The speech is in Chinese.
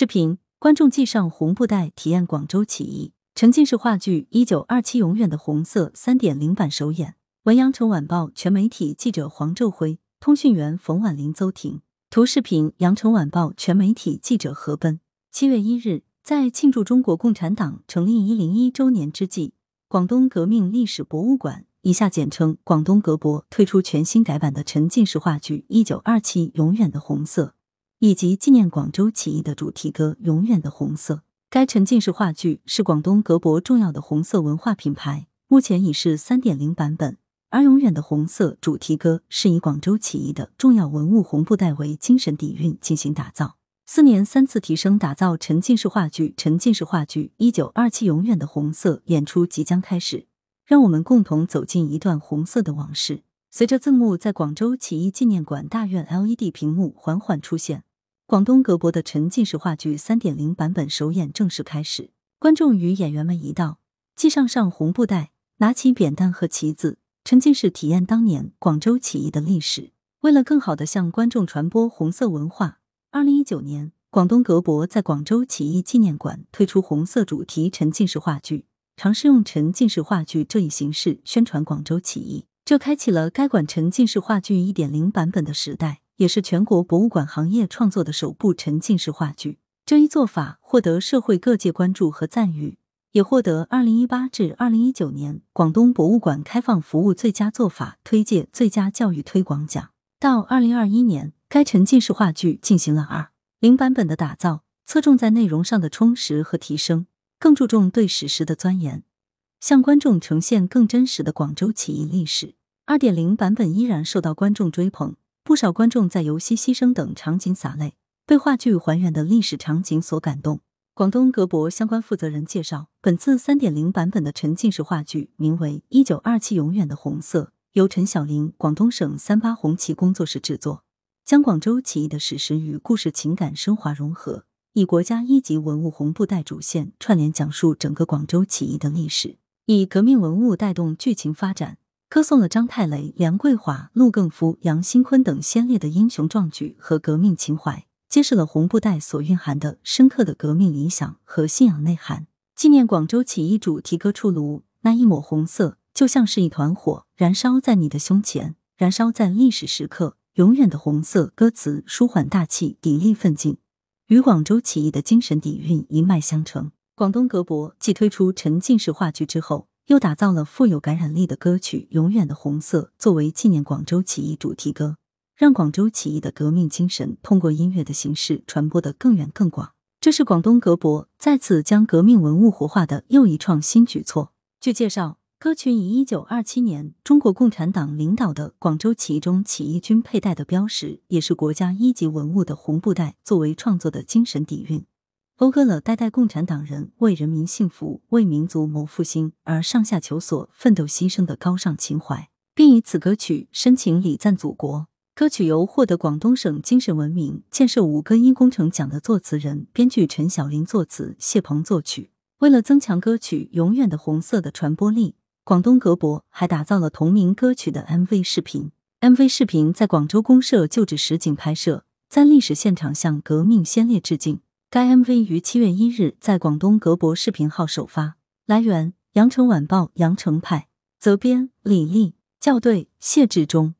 视频，观众系上红布带体验广州起义。沉浸式话剧《一九二七永远的红色》三点零版首演。文阳城晚报全媒体记者黄昼辉，通讯员冯婉玲、邹婷。图视频，羊城晚报全媒体记者何奔。七月一日，在庆祝中国共产党成立一零一周年之际，广东革命历史博物馆（以下简称广东革博）推出全新改版的沉浸式话剧《一九二七永远的红色》。以及纪念广州起义的主题歌《永远的红色》。该沉浸式话剧是广东革博重要的红色文化品牌，目前已是三点零版本。而《永远的红色》主题歌是以广州起义的重要文物红布带为精神底蕴进行打造。四年三次提升打造沉浸式话剧，沉浸式话剧《一九二七永远的红色》演出即将开始，让我们共同走进一段红色的往事。随着字幕在广州起义纪念馆大院 LED 屏幕缓缓出现。广东革博的沉浸式话剧三点零版本首演正式开始，观众与演员们一道系上上红布袋，拿起扁担和旗子，沉浸式体验当年广州起义的历史。为了更好的向观众传播红色文化，二零一九年，广东革博在广州起义纪念馆推出红色主题沉浸式话剧，尝试用沉浸式话剧这一形式宣传广州起义，这开启了该馆沉浸式话剧一点零版本的时代。也是全国博物馆行业创作的首部沉浸式话剧。这一做法获得社会各界关注和赞誉，也获得二零一八至二零一九年广东博物馆开放服务最佳做法推介最佳教育推广奖。到二零二一年，该沉浸式话剧进行了二零版本的打造，侧重在内容上的充实和提升，更注重对史实的钻研，向观众呈现更真实的广州起义历史。二点零版本依然受到观众追捧。不少观众在游戏牺牲等场景洒泪，被话剧还原的历史场景所感动。广东格博相关负责人介绍，本次三点零版本的沉浸式话剧名为《一九二七永远的红色》，由陈晓玲广东省三八红旗工作室制作，将广州起义的史实与故事情感升华融合，以国家一级文物红布带主线串联讲述整个广州起义的历史，以革命文物带动剧情发展。歌颂了张太雷、梁桂华、陆更夫、杨新坤等先烈的英雄壮举和革命情怀，揭示了红布袋所蕴含的深刻的革命理想和信仰内涵。纪念广州起义主题歌出炉，那一抹红色就像是一团火，燃烧在你的胸前，燃烧在历史时刻。永远的红色歌词舒缓大气，砥砺奋进，与广州起义的精神底蕴一脉相承。广东革博继推出沉浸式话剧之后。又打造了富有感染力的歌曲《永远的红色》作为纪念广州起义主题歌，让广州起义的革命精神通过音乐的形式传播得更远更广。这是广东革博再次将革命文物活化的又一创新举措。据介绍，歌曲以一九二七年中国共产党领导的广州起义中起义军佩戴的标识，也是国家一级文物的红布带作为创作的精神底蕴。讴歌了代代共产党人为人民幸福、为民族谋复兴而上下求索、奋斗牺牲的高尚情怀，并以此歌曲深情礼赞祖国。歌曲由获得广东省精神文明建设五个一工程奖的作词人、编剧陈晓玲作词，谢鹏作曲。为了增强歌曲《永远的红色》的传播力，广东革博还打造了同名歌曲的 MV 视频。MV 视频在广州公社旧址实景拍摄，在历史现场向革命先烈致敬。该 MV 于七月一日在广东格博视频号首发。来源：羊城晚报羊城派，责编：李丽，校对：谢志忠。